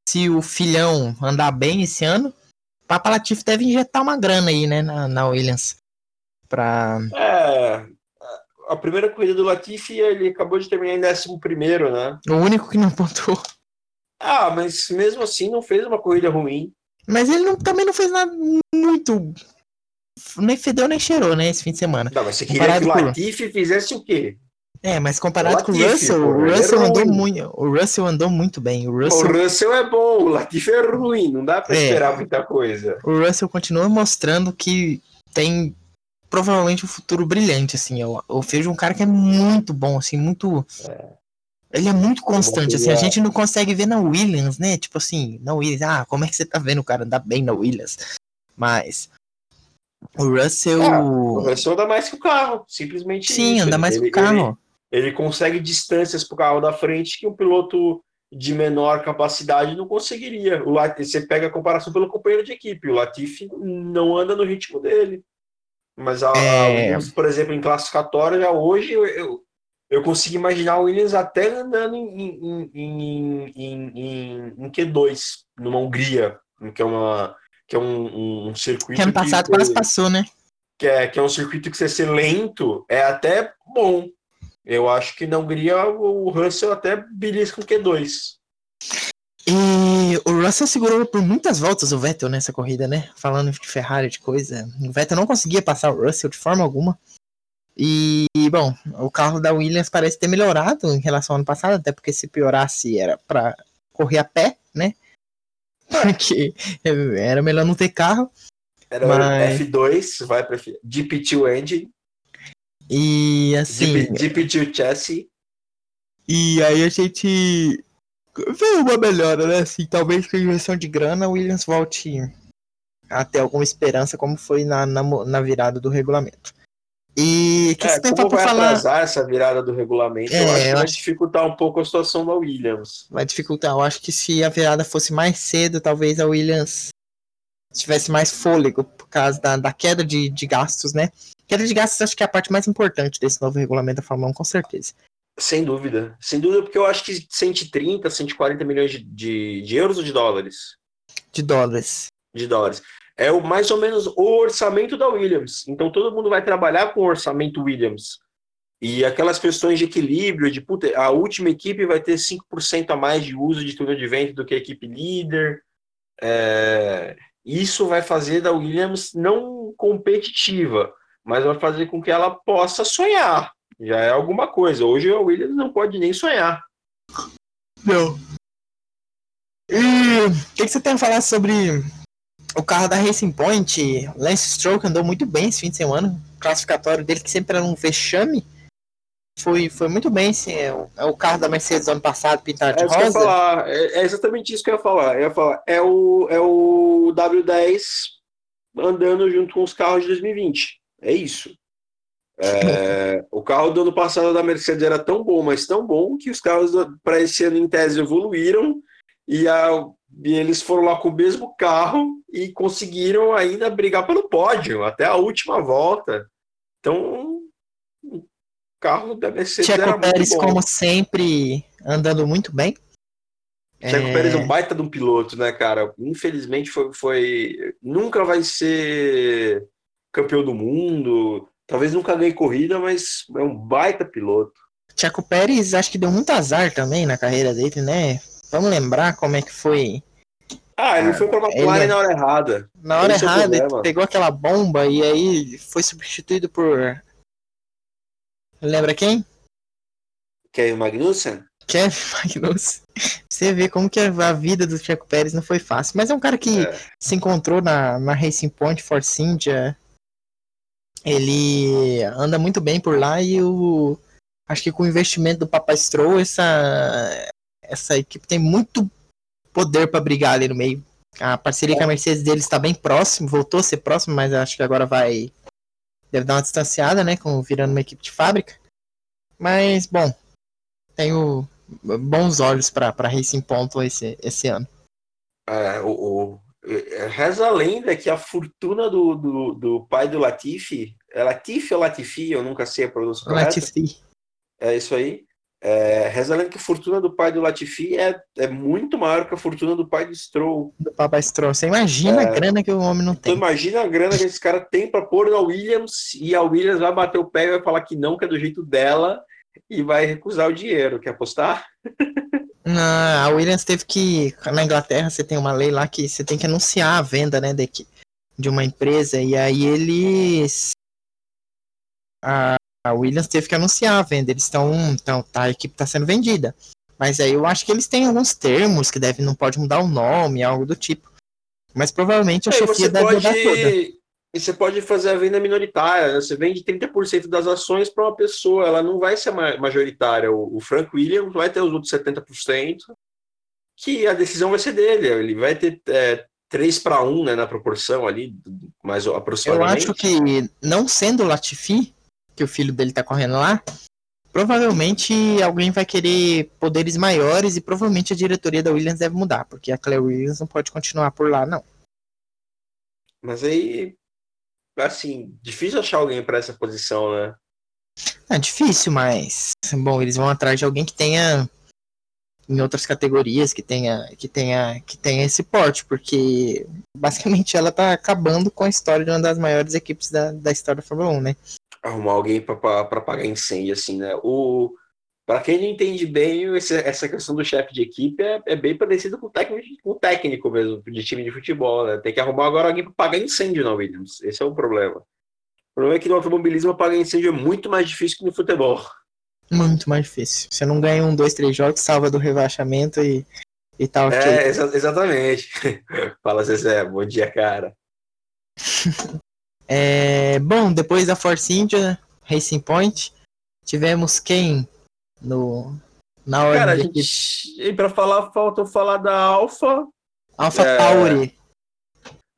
se o filhão andar bem esse ano, Papa Latif deve injetar uma grana aí, né, na, na Williams. Pra... É, a primeira corrida do Latifi, ele acabou de terminar em 11 primeiro, né? O único que não pontuou. Ah, mas mesmo assim não fez uma corrida ruim. Mas ele não- também não fez nada muito. Nem fedeu nem cheirou, né, esse fim de semana. Não, mas você queria que o Latifi fizesse o quê? É, mas comparado com o Russell, o é Russell andou muito. O Russell andou muito bem. O O Russell, Russell é bom, o Latifi é ruim, não dá pra É. esperar muita coisa. o Russell continua mostrando que tem provavelmente um futuro brilhante, assim. Eu, eu vejo um cara que é muito bom, assim, muito. Ele é muito constante, assim. A queria- gente não consegue ver na Williams, né? Tipo assim, na Williams, ah, como é que você tá vendo o cara andar bem na Williams? Mas. O Russell. Ah, O Russell anda mais que o carro, simplesmente sim, isso. anda mais Ele- que o carro. Ele, consegue distâncias pro carro da frente que um piloto de menor capacidade não conseguiria. O Latifi, você pega a comparação pelo companheiro de equipe, o Latifi não anda no ritmo dele. Mas, a, é... por exemplo, em classificatória, já hoje eu, eu, eu consigo imaginar o Williams até andando em, em, em, em, em Q2, numa Hungria, que é, uma, que é um, um circuito. Que ano passado que, quase passou, né? Que é, que é um circuito que você ser lento é até bom. Eu acho que na Hungria o Russell até belisca um Q2. E o Russell segurou por muitas voltas o Vettel nessa corrida, né? Falando de Ferrari, de coisa. O Vettel não conseguia passar o Russell de forma alguma. E, bom, o carro da Williams parece ter melhorado em relação ao ano passado, até porque se piorasse era para correr a pé, né? Porque era melhor não ter carro. Era mas... F2, vai para GP2 Engine. E assim. GP, GP2 Chassis. E aí a gente vê uma melhora, né? Assim, talvez com a injeção de grana, o Williams volte a ter alguma esperança, como foi na, na, na virada do regulamento. E que é, você como vai falar... atrasar essa virada do regulamento, é, eu acho que vai acho... dificultar um pouco a situação da Williams. Vai dificultar. Eu acho que se a virada fosse mais cedo, talvez a Williams tivesse mais fôlego por causa da, da queda de, de gastos, né? Queda de gastos acho que é a parte mais importante desse novo regulamento da Fórmula 1, com certeza. Sem dúvida. Sem dúvida, porque eu acho que 130, 140 milhões de, de, de euros ou de dólares? De dólares. De dólares é o, mais ou menos o orçamento da Williams. Então todo mundo vai trabalhar com o orçamento Williams. E aquelas questões de equilíbrio, de puta, a última equipe vai ter 5% a mais de uso de túnel de vento do que a equipe líder. É, isso vai fazer da Williams não competitiva, mas vai fazer com que ela possa sonhar. Já é alguma coisa. Hoje a Williams não pode nem sonhar. Não. E o que, que você tem a falar sobre o carro da Racing Point, Lance Stroke andou muito bem esse fim de semana. O classificatório dele, que sempre era um vexame, foi, foi muito bem. Sim. É, o, é o carro da Mercedes do ano passado, pintado de é rosa. Falar, é, é, exatamente isso que eu ia falar. Eu ia falar é, o, é o W10 andando junto com os carros de 2020. É isso. É, o carro do ano passado da Mercedes era tão bom, mas tão bom, que os carros para esse ano em tese evoluíram e a e eles foram lá com o mesmo carro e conseguiram ainda brigar pelo pódio até a última volta. Então, o carro da Mercedes Checo era Pérez, muito bom. como sempre, andando muito bem. Checo é... Pérez é um baita de um piloto, né, cara? Infelizmente foi, foi. Nunca vai ser campeão do mundo. Talvez nunca ganhe corrida, mas é um baita piloto. Checo Pérez acho que deu muito azar também na carreira dele, né? Vamos lembrar como é que foi. Ah, ele foi pra McLaren ele... na hora errada. Na hora Esse errada, é ele pegou aquela bomba e aí foi substituído por. Lembra quem? Kevin Magnussen? Kevin Magnussen. Você vê como que a vida do Checo Pérez não foi fácil. Mas é um cara que é. se encontrou na, na Racing Point, Force India. Ele anda muito bem por lá e o. Acho que com o investimento do Papai Stroll, essa, essa equipe tem muito poder para brigar ali no meio. A parceria é. com a Mercedes deles está bem próximo, voltou a ser próximo, mas acho que agora vai deve dar uma distanciada, né, com virando uma equipe de fábrica. Mas bom, tenho bons olhos para Racing Ponto esse esse ano. É, o, o, reza a lenda que a fortuna do, do, do pai do Latifi, é Latifi ou Latifi? Eu nunca sei a pronúncia correta. Latifi. É isso aí. É, reza lendo que a fortuna do pai do Latifi é, é muito maior que a fortuna do pai do Stroll. Do papai Stroll. Você imagina é, a grana que o homem não tem. Então imagina a grana que esse cara tem para pôr na Williams e a Williams vai bater o pé e vai falar que não, que é do jeito dela e vai recusar o dinheiro. Quer apostar? Não, a Williams teve que. Na Inglaterra você tem uma lei lá que você tem que anunciar a venda né, de, de uma empresa e aí eles. A, a Williams teve que anunciar a venda. Eles estão. Então, tá, a equipe está sendo vendida. Mas aí eu acho que eles têm alguns termos que deve, não pode mudar o nome, algo do tipo. Mas provavelmente a chefia deve pode, mudar toda. E você pode fazer a venda minoritária. Né? Você vende 30% das ações para uma pessoa, ela não vai ser majoritária. O, o Frank Williams vai ter os outros 70%, que a decisão vai ser dele. Ele vai ter é, 3 para 1 né, na proporção ali, mais aproximadamente. Eu acho que, não sendo Latifi, que o filho dele tá correndo lá, provavelmente alguém vai querer poderes maiores e provavelmente a diretoria da Williams deve mudar, porque a Claire Williams não pode continuar por lá, não. Mas aí assim, difícil achar alguém para essa posição, né? É difícil, mas bom, eles vão atrás de alguém que tenha em outras categorias que tenha que tenha que tenha esse porte, porque basicamente ela tá acabando com a história de uma das maiores equipes da, da história da Fórmula 1, né? Arrumar alguém para pagar incêndio assim, né? O para quem não entende bem, esse, essa questão do chefe de equipe é, é, bem parecido com o técnico, com o técnico mesmo, de time de futebol, né? Tem que arrumar agora alguém para pagar incêndio na Williams. Esse é o problema. O problema é que no automobilismo pagar incêndio é muito mais difícil que no futebol. Muito mais difícil. Você não ganha um, dois, três jogos, salva do rebaixamento e, e tal. Tá é, exa exatamente. Fala, Zezé. Bom dia, cara. é, bom, depois da Force India, Racing Point, tivemos quem no, na hora Cara, gente, e pra falar, faltou falar da Alfa. Alfa é... Tauri.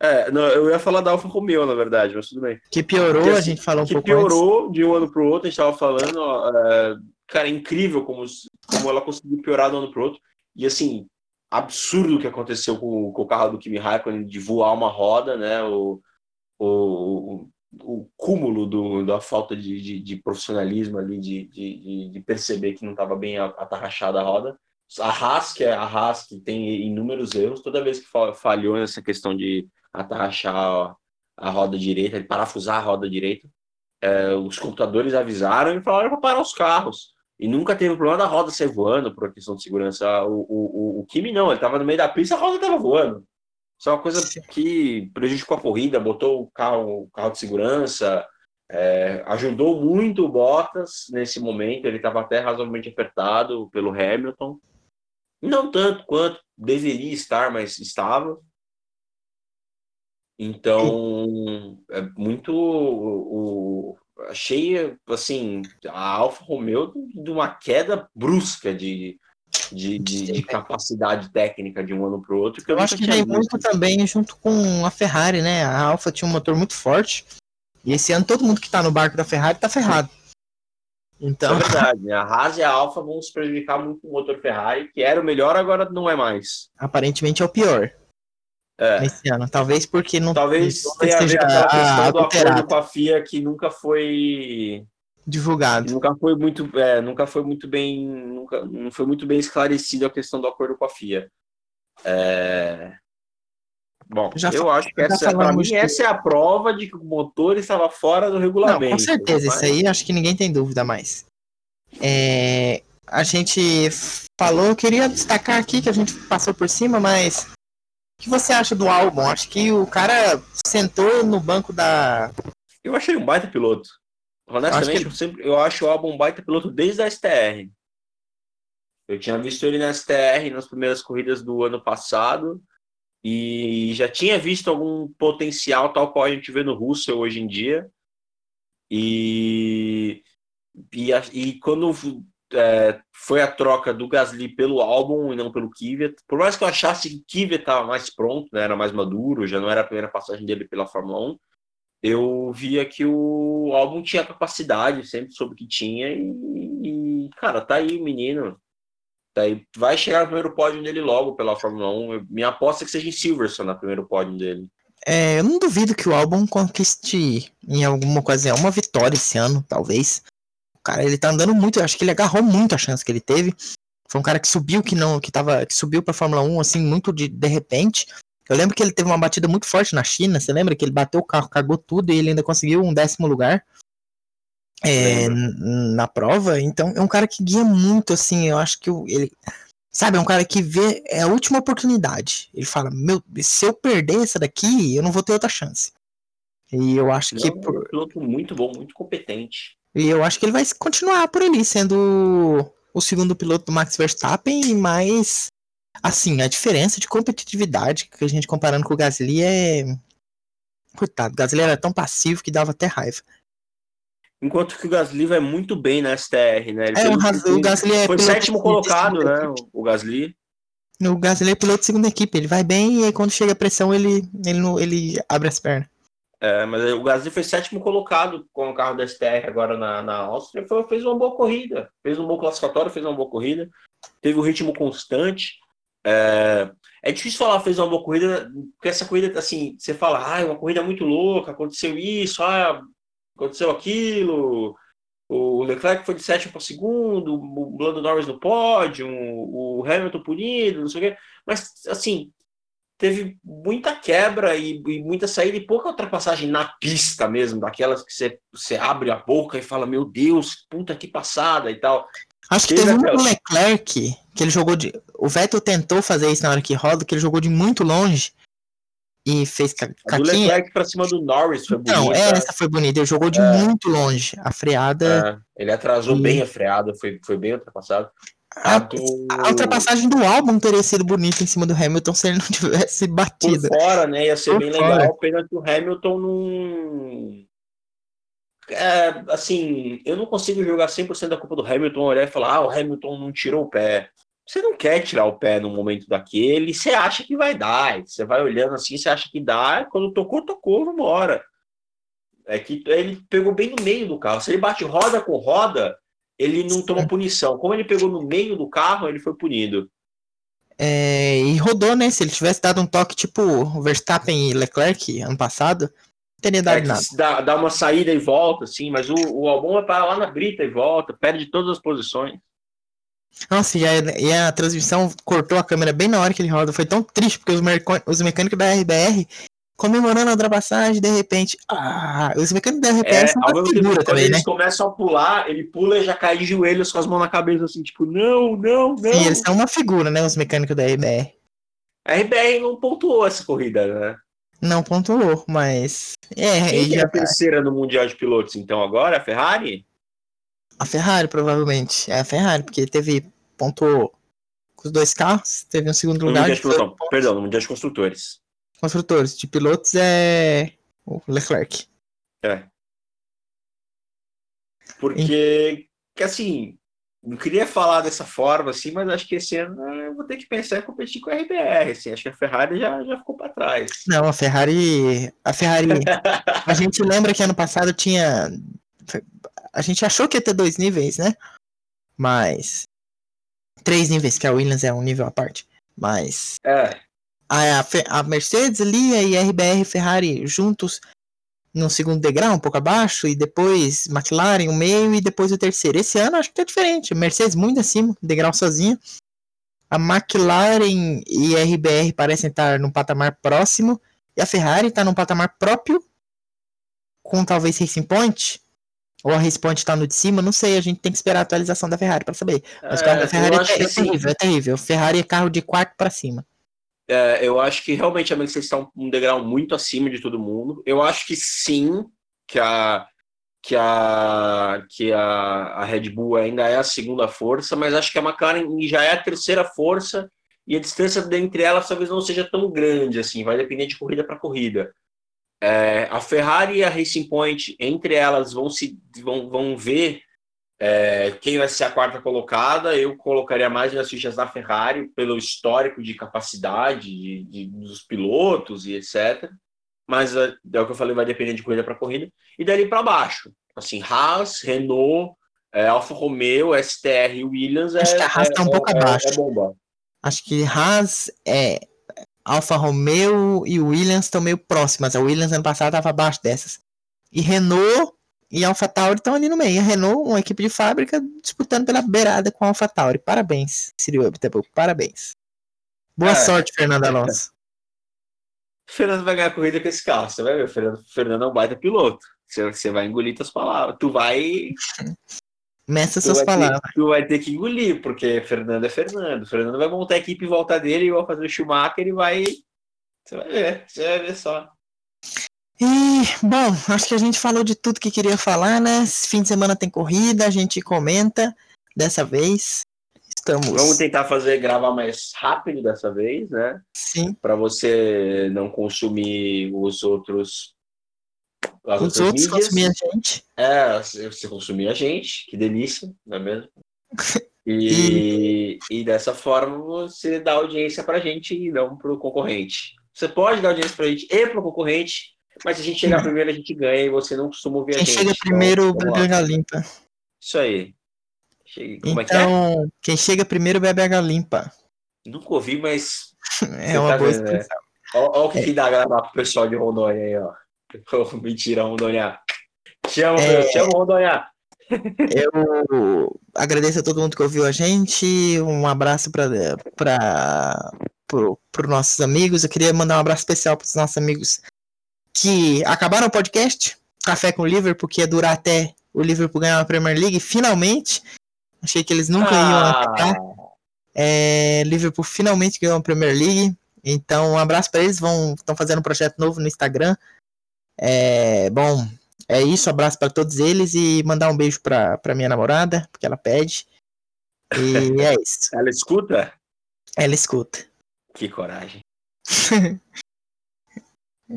É, não, eu ia falar da Alfa Romeo, na verdade, mas tudo bem. Que piorou, Porque, a gente falou um pouco piorou antes. de um ano pro outro, a gente tava falando, ó, é, cara, é incrível como, como ela conseguiu piorar de um ano pro outro. E assim, absurdo o que aconteceu com, com o carro do Kimi Raikkonen de voar uma roda, né? O, o, o cúmulo do, da falta de, de, de profissionalismo ali, de, de, de, perceber que não estava bem atarrachada a roda. A Haas, que é a Haas, que tem inúmeros erros, toda vez que falhou nessa questão de atarrachar a roda direita, de parafusar a roda direita, é, os computadores avisaram e falaram para parar os carros. E nunca teve problema da roda ser voando por questão de segurança. O, o, o, o Kimi não, ele estava no meio da pista, a roda estava voando. Isso é uma coisa que prejudicou a corrida, botou o carro, o carro de segurança, é, ajudou muito o Bottas nesse momento, ele estava até razoavelmente apertado pelo Hamilton. Não tanto quanto deveria estar, mas estava. Então, é muito. O, o, achei, assim, a Alfa Romeo de uma queda brusca de, de, de, de, capacidade técnica de um ano para o outro. Que eu, eu acho que veio muito também junto com a Ferrari, né? A Alfa tinha um motor muito forte. E esse ano todo mundo que está no barco da Ferrari está ferrado. Então... É verdade, né? A Haas e a Alfa vão se prejudicar muito com o motor Ferrari, que era o melhor, agora não é mais. Aparentemente é o pior. É. Esse ano. Talvez porque não. Talvez tenha a ver com a questão do acordo com a FIA que nunca foi divulgado. Nunca foi muito, é, nunca foi muito bem, nunca, não foi muito bem esclarecido a questão do acordo com a FIA. É... Bom, já eu acho que essa, para mim, de... essa é a prova de que o motor estava fora do regulamento. Não, com certeza, mas... isso aí acho que ninguém tem dúvida mais. É... A gente falou, eu queria destacar aqui que a gente passou por cima, mas o que você acha do álbum? Acho que o cara sentou no banco da. Eu achei um baita piloto. Honestamente, eu, eu, sempre, eu acho o álbum um baita piloto desde a STR. Eu tinha visto ele na STR nas primeiras corridas do ano passado e já tinha visto algum potencial tal qual a gente vê no Russell hoje em dia. E, e, e quando é, foi a troca do Gasly pelo álbum e não pelo Kvyat, por mais que eu achasse que Kvyat estava mais pronto, né, era mais maduro, já não era a primeira passagem dele pela Fórmula 1, eu via que o álbum tinha capacidade, sempre soube que tinha, e, e, cara, tá aí o menino. Tá aí, vai chegar no primeiro pódio dele logo pela Fórmula 1. Minha aposta é que seja em Silverstone no primeiro pódio dele. É, eu não duvido que o álbum conquiste em alguma ocasião uma vitória esse ano, talvez. O cara, ele tá andando muito, eu acho que ele agarrou muito a chance que ele teve. Foi um cara que subiu que não, que tava, que subiu para Fórmula 1 assim muito de, de repente. Eu lembro que ele teve uma batida muito forte na China. Você lembra que ele bateu o carro, cagou tudo e ele ainda conseguiu um décimo lugar é, na prova? Então é um cara que guia muito, assim. Eu acho que ele. Sabe, é um cara que vê. É a última oportunidade. Ele fala: Meu, se eu perder essa daqui, eu não vou ter outra chance. E eu acho que. É um piloto muito bom, muito competente. E eu acho que ele vai continuar por ali, sendo o segundo piloto do Max Verstappen, mas Assim, a diferença de competitividade que a gente comparando com o Gasly é. Coitado, o Gasly era tão passivo que dava até raiva. Enquanto que o Gasly vai muito bem na STR, né? Ele é, o, o Gasly é foi sétimo colocado, né? O Gasly. O Gasly é piloto de segunda equipe, ele vai bem e aí quando chega a pressão ele, ele, ele abre as pernas. É, mas o Gasly foi sétimo colocado com o carro da STR agora na, na Áustria, foi, fez uma boa corrida, fez um bom classificatório, fez uma boa corrida, teve um ritmo constante, É, é difícil falar fez uma boa corrida, porque essa corrida, assim, você fala, ah, uma corrida muito louca, aconteceu isso, ah, aconteceu aquilo, o Leclerc foi de sétimo para segundo, o Lando Norris no pódio, o Hamilton punido, não sei o quê. Mas, assim, teve muita quebra e, e, muita saída e pouca ultrapassagem na pista mesmo, daquelas que você, você abre a boca e fala, meu Deus, puta que passada e tal. Acho que teve, teve um Leclerc que ele jogou de. O Vettel tentou fazer isso na hora que roda, que ele jogou de muito longe e fez caquinha. Do Leclerc pra cima do Norris foi bonita. Não, essa foi bonita. Ele jogou de é. muito longe. A freada. É. Ele atrasou e... bem a freada, foi, foi bem ultrapassado. A, do... a, ultrapassagem do álbum teria sido bonita em cima do Hamilton se ele não tivesse batido. Por fora, né? Ia ser Por bem fora. legal. Pena que o Hamilton não. É, assim, eu não consigo jogar 100% da culpa do Hamilton, olhar e falar, ah, o Hamilton não tirou o pé. Você não quer tirar o pé no momento daquele, você acha que vai dar. Você vai olhando assim, você acha que dá, quando tocou, tocou, vambora. É que ele pegou bem no meio do carro. Se ele bate roda com roda, ele não toma punição. Como ele pegou no meio do carro, ele foi punido. É, e rodou, né? Se ele tivesse dado um toque tipo Verstappen e Leclerc ano passado, dado é, nada. Dá, dá, uma saída e volta, sim, mas o, o Albon vai parar lá na brita e volta, perde todas as posições. Nossa, e a, e a transmissão cortou a câmera bem na hora que ele roda. Foi tão triste, porque os, os mecânicos da RBR comemorando a ultrapassagem, de repente. Ah, os mecânicos da RPS é, são uma figura também, eles né? começam a pular, ele pula e já cai de joelhos com as mãos na cabeça, assim, tipo, não, não, não. Sim, eles são uma figura, né? Os mecânicos da RBR. A RBR não pontuou essa corrida, né? Não pontuou, mas. É, Quem é a terceira no Mundial de Pilotos, então, agora? A Ferrari? A Ferrari, provavelmente. É a Ferrari, porque teve. pontuou com os dois carros, teve um segundo lugar. No de... Perdão, no Mundial de Construtores construtores. De pilotos é o Leclerc. É. Porque, que assim, não queria falar dessa forma, assim, mas acho que esse ano eu vou ter que pensar em competir com a RBR, assim, acho que a Ferrari já, já ficou para trás. Não, a Ferrari, a Ferrari, a gente lembra que ano passado tinha, a gente achou que ia ter dois níveis, né? Mas três níveis, que a Williams é um nível à parte, mas é a, a Mercedes ali e a RBR Ferrari juntos no segundo degrau, um pouco abaixo, e depois McLaren, o meio, e depois o terceiro. Esse ano acho que tá diferente. Mercedes muito acima, degrau sozinha. A McLaren e a RBR parecem estar num patamar próximo, e a Ferrari está num patamar próprio, com talvez Racing Point, ou a Racing Point está no de cima, não sei, a gente tem que esperar a atualização da Ferrari para saber. Mas o carro da é, Ferrari é, é, terrível, é terrível. Ferrari é carro de quarto para cima. É, eu acho que realmente a Mercedes está um degrau muito acima de todo mundo. Eu acho que sim, que a que a que a, a Red Bull ainda é a segunda força, mas acho que a McLaren já é a terceira força e a distância entre elas talvez não seja tão grande assim. Vai depender de corrida para corrida. É, a Ferrari e a Racing Point entre elas vão se vão, vão ver é, quem vai ser a quarta colocada, eu colocaria mais nas fichas da Ferrari, pelo histórico de capacidade de, de, dos pilotos e etc. Mas é, é, o que eu falei, vai depender de corrida para corrida. E dali para baixo. Assim, Haas, Renault, é, Alfa Romeo, STR e Williams. Acho é, que a Haas está um é, pouco abaixo. Acho que Haas é. Alfa Romeo e Williams estão meio próximas. A Williams ano passado estava abaixo dessas. E Renault e a AlphaTauri estão ali no meio. A Renault, uma equipe de fábrica, disputando pela beirada com a AlphaTauri. Parabéns, Cyril Abiteboul, parabéns. Boa é, sorte, Fernando Alonso. Fernando vai ganhar a corrida com esse carro. Você vai ver, Fernando, Fernando é um baita piloto. Você, você vai engolir suas palavras. Tu vai. Meça suas palavras. Ter, tu vai ter que engolir, porque Fernando é Fernando. Fernando vai montar a equipe em volta dele, vai fazer o Schumacher e vai. Você vai ver, você vai ver só. E, bom, acho que a gente falou de tudo que queria falar, né? Esse fim de semana tem corrida, a gente comenta dessa vez. Estamos. Vamos tentar fazer gravar mais rápido dessa vez, né? Sim. Para você não consumir os outros. os outros consumir a gente. É, você consumir a gente, que delícia, não é mesmo? E, e... e dessa forma você dá audiência pra gente e não pro concorrente. Você pode dar audiência pra gente e pro concorrente, mas se a gente chegar primeiro, a gente ganha e você não costuma ouvir Quem a gente. Quem chega primeiro, então, bebe água limpa. Isso aí. Como então, é que é? Então, quem chega primeiro bebe água limpa. Nunca ouvi, mas. É uma tá boa vendo, né? Olha o que, que dá gravar pro pessoal de Rondônia aí, ó. Oh, mentira, Rondônia. Te amo, É. meu. Te amo, Rondônia. Eu agradeço a todo mundo que ouviu a gente. Um abraço para para pro, pro nossos amigos. Eu queria mandar um abraço especial para os nossos amigos que acabaram o podcast Café com o Liverpool, que ia durar até o Liverpool ganhar a Premier League. Finalmente, achei que eles nunca iam acabar. Ah, É, Liverpool finalmente ganhou a Premier League. Então, um abraço para eles. Estão fazendo um projeto novo no Instagram. É, bom, é isso. Abraço para todos eles e mandar um beijo para minha namorada, porque ela pede. E é isso. ela escuta? Ela escuta. Que coragem.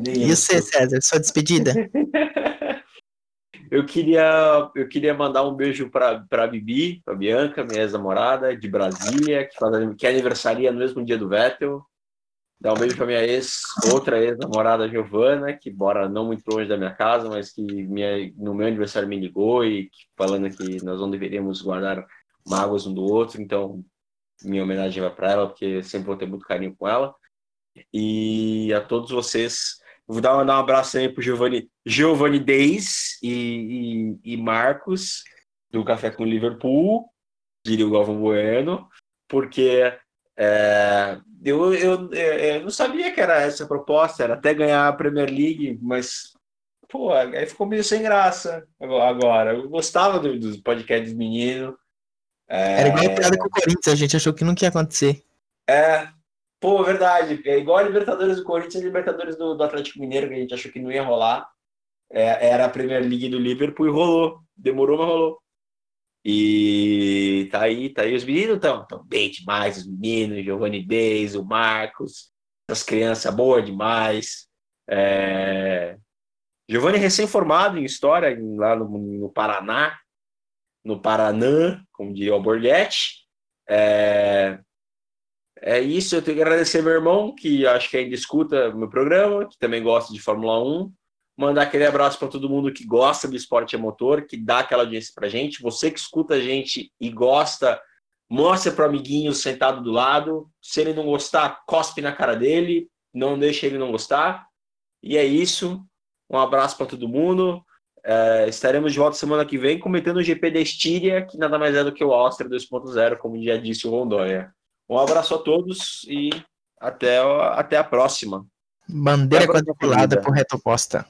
E você, César, sua despedida? Eu queria, eu queria mandar um beijo para a Bibi, para Bianca, minha ex-namorada de Brasília, que, faz, que aniversaria no mesmo dia do Vettel. Dar um beijo para minha ex, outra ex-namorada Giovana, que mora não muito longe da minha casa, mas que minha, no meu aniversário me ligou e falando que nós não deveríamos guardar mágoas um do outro. Então, minha homenagem vai para ela, porque sempre vou ter muito carinho com ela. E a todos vocês, vou dar, dar um abraço aí pro Giovanni, Giovanni Deis e, e, e Marcos, do Café com Liverpool, diria o Galvão Bueno, porque é, eu, eu, eu não sabia que era essa a proposta, era até ganhar a Premier League, mas pô, aí ficou meio sem graça agora. Eu gostava do- dos podcasts do menino. É, Era igual a piada com o Corinthians, a gente achou que nunca ia acontecer. é, pô, verdade. É igual a Libertadores do Corinthians e Libertadores do, do Atlético Mineiro, que a gente achou que não ia rolar. É, era a Premier League do Liverpool e rolou. Demorou, mas rolou. E tá aí, tá aí. Os meninos estão tão bem demais, os meninos, Giovanni Deis, o Marcos, as crianças boas demais. É... Giovanni recém-formado em História, lá no, no Paraná, no Paranã, como diria o Borghetti. É... É isso, eu tenho que agradecer meu irmão, que acho que ainda escuta meu programa, que também gosta de Fórmula 1. Mandar aquele abraço para todo mundo que gosta do esporte a motor, que dá aquela audiência pra gente. Você que escuta a gente e gosta, mostra pro amiguinho sentado do lado. Se ele não gostar, cospe na cara dele, não deixa ele não gostar. E é isso. Um abraço para todo mundo. É, estaremos de volta semana que vem comentando o GP da Estíria, que nada mais é do que o Áustria 2.0, como já disse o Rondônia. Um abraço a todos e até, até a próxima. Bandeira Até quadriculada por retoposta.